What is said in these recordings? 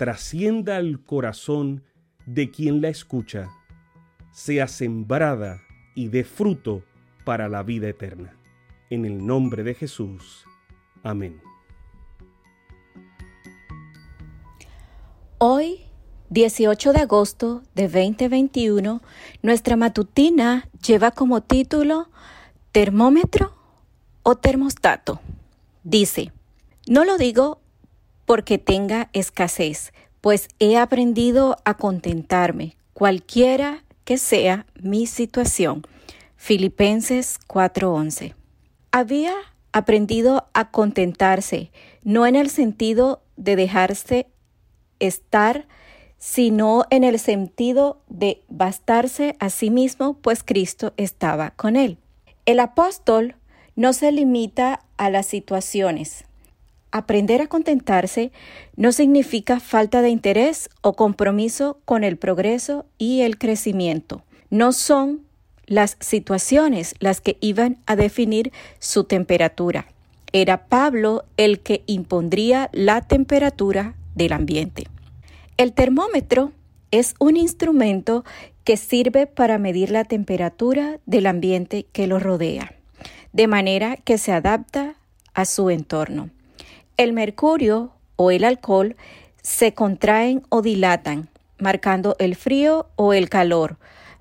trascienda al corazón de quien la escucha, sea sembrada y dé fruto para la vida eterna. En el nombre de Jesús. Amén. Hoy, 18 de agosto de 2021, nuestra matutina lleva como título Termómetro o termostato. Dice, no lo digo porque tenga escasez, pues he aprendido a contentarme, cualquiera que sea mi situación. Filipenses 4:11. Había aprendido a contentarse, no en el sentido de dejarse estar, sino en el sentido de bastarse a sí mismo, pues Cristo estaba con él. El apóstol no se limita a las situaciones. Aprender a contentarse no significa falta de interés o compromiso con el progreso y el crecimiento. No son las situaciones las que iban a definir su temperatura. Era Pablo el que impondría la temperatura del ambiente. El termómetro es un instrumento que sirve para medir la temperatura del ambiente que lo rodea de manera que se adapta a su entorno. El mercurio o el alcohol se contraen o dilatan, marcando el frío o el calor,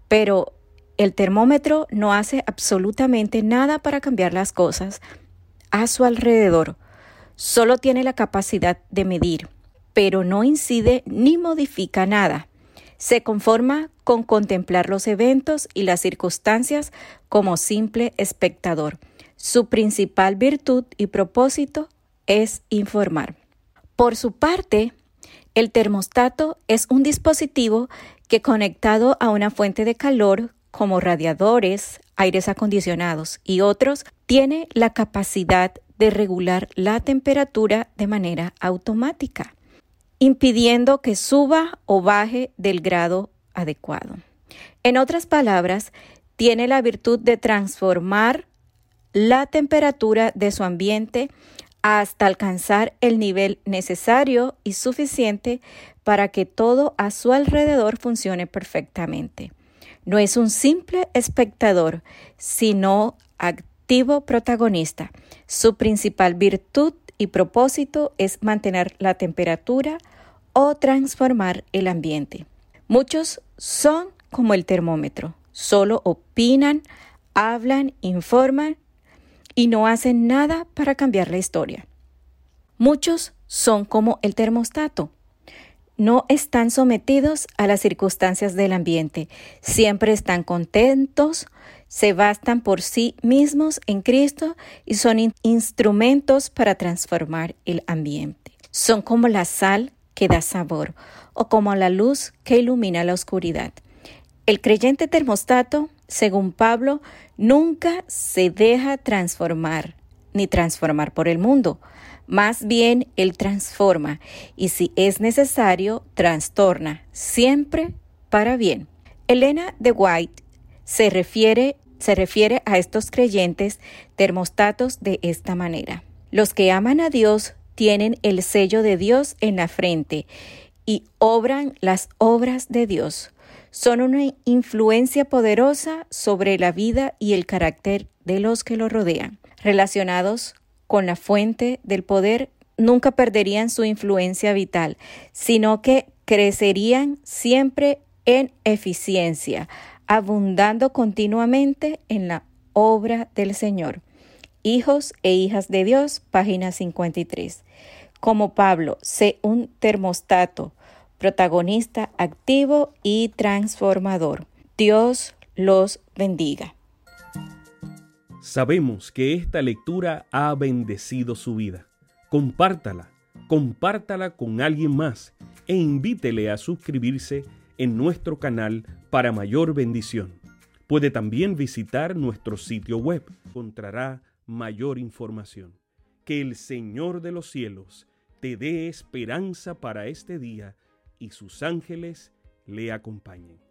pero el termómetro no hace absolutamente nada para cambiar las cosas a su alrededor. Solo tiene la capacidad de medir, pero no incide ni modifica nada. Se conforma con contemplar los eventos y las circunstancias como simple espectador. Su principal virtud y propósito es informar. Por su parte, el termostato es un dispositivo que conectado a una fuente de calor como radiadores, aires acondicionados y otros, tiene la capacidad de regular la temperatura de manera automática impidiendo que suba o baje del grado adecuado. En otras palabras, tiene la virtud de transformar la temperatura de su ambiente hasta alcanzar el nivel necesario y suficiente para que todo a su alrededor funcione perfectamente. No es un simple espectador, sino activo protagonista. Su principal virtud y propósito es mantener la temperatura o transformar el ambiente. Muchos son como el termómetro, solo opinan, hablan, informan y no hacen nada para cambiar la historia. Muchos son como el termostato. No están sometidos a las circunstancias del ambiente. Siempre están contentos, se bastan por sí mismos en Cristo y son instrumentos para transformar el ambiente. Son como la sal que da sabor o como la luz que ilumina la oscuridad. El creyente termostato, según Pablo, nunca se deja transformar ni transformar por el mundo. Más bien, él transforma y si es necesario, trastorna, siempre para bien. Elena de White se refiere, se refiere a estos creyentes termostatos de esta manera. Los que aman a Dios tienen el sello de Dios en la frente y obran las obras de Dios. Son una influencia poderosa sobre la vida y el carácter de los que lo rodean. Relacionados con la fuente del poder, nunca perderían su influencia vital, sino que crecerían siempre en eficiencia, abundando continuamente en la obra del Señor. Hijos e hijas de Dios, página 53. Como Pablo, sé un termostato, protagonista activo y transformador. Dios los bendiga. Sabemos que esta lectura ha bendecido su vida. Compártala, compártala con alguien más e invítele a suscribirse en nuestro canal para mayor bendición. Puede también visitar nuestro sitio web. Encontrará mayor información. Que el Señor de los cielos te dé esperanza para este día y sus ángeles le acompañen.